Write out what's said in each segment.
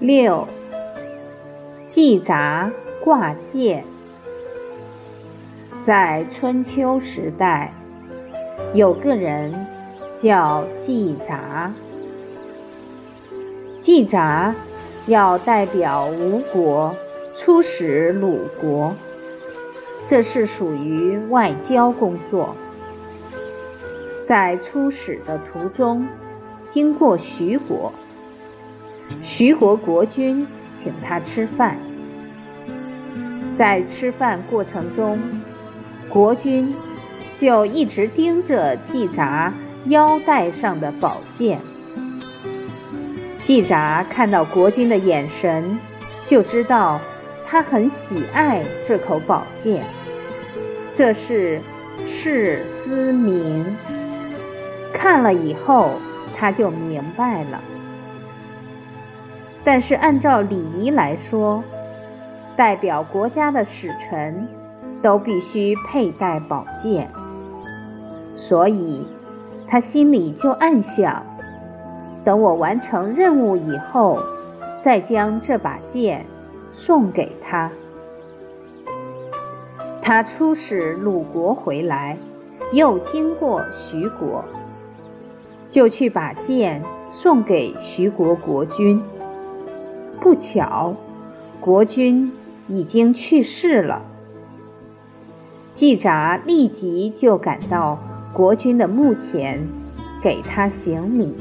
六，季札挂剑。在春秋时代，有个人叫季札。季札要代表吴国出使鲁国，这是属于外交工作。在出使的途中，经过徐国。徐国国君请他吃饭，在吃饭过程中，国君就一直盯着季札腰带上的宝剑。季札看到国君的眼神，就知道他很喜爱这口宝剑，这是赤思明。看了以后，他就明白了。但是按照礼仪来说，代表国家的使臣都必须佩戴宝剑，所以他心里就暗想：等我完成任务以后，再将这把剑送给他。他出使鲁国回来，又经过徐国，就去把剑送给徐国国君。不巧，国君已经去世了。季札立即就赶到国君的墓前，给他行礼。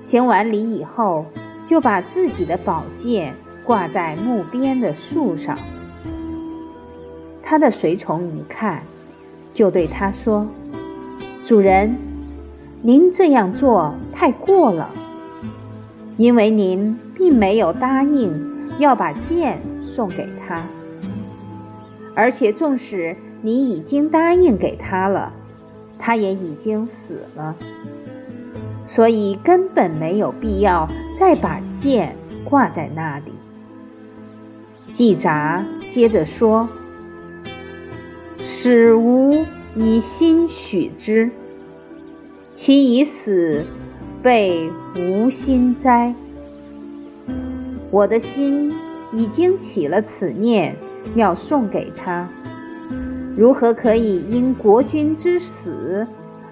行完礼以后，就把自己的宝剑挂在墓边的树上。他的随从一看，就对他说：“主人，您这样做太过了，因为您。”并没有答应要把剑送给他，而且纵使你已经答应给他了，他也已经死了，所以根本没有必要再把剑挂在那里。季札接着说：“使吾以心许之，其已死，备无心哉？”我的心已经起了此念，要送给他，如何可以因国君之死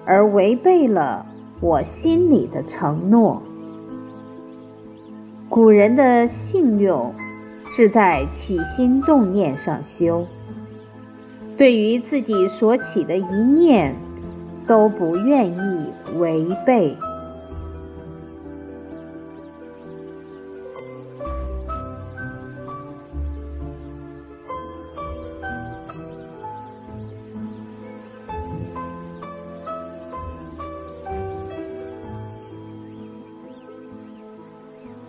而违背了我心里的承诺？古人的信用是在起心动念上修，对于自己所起的一念，都不愿意违背。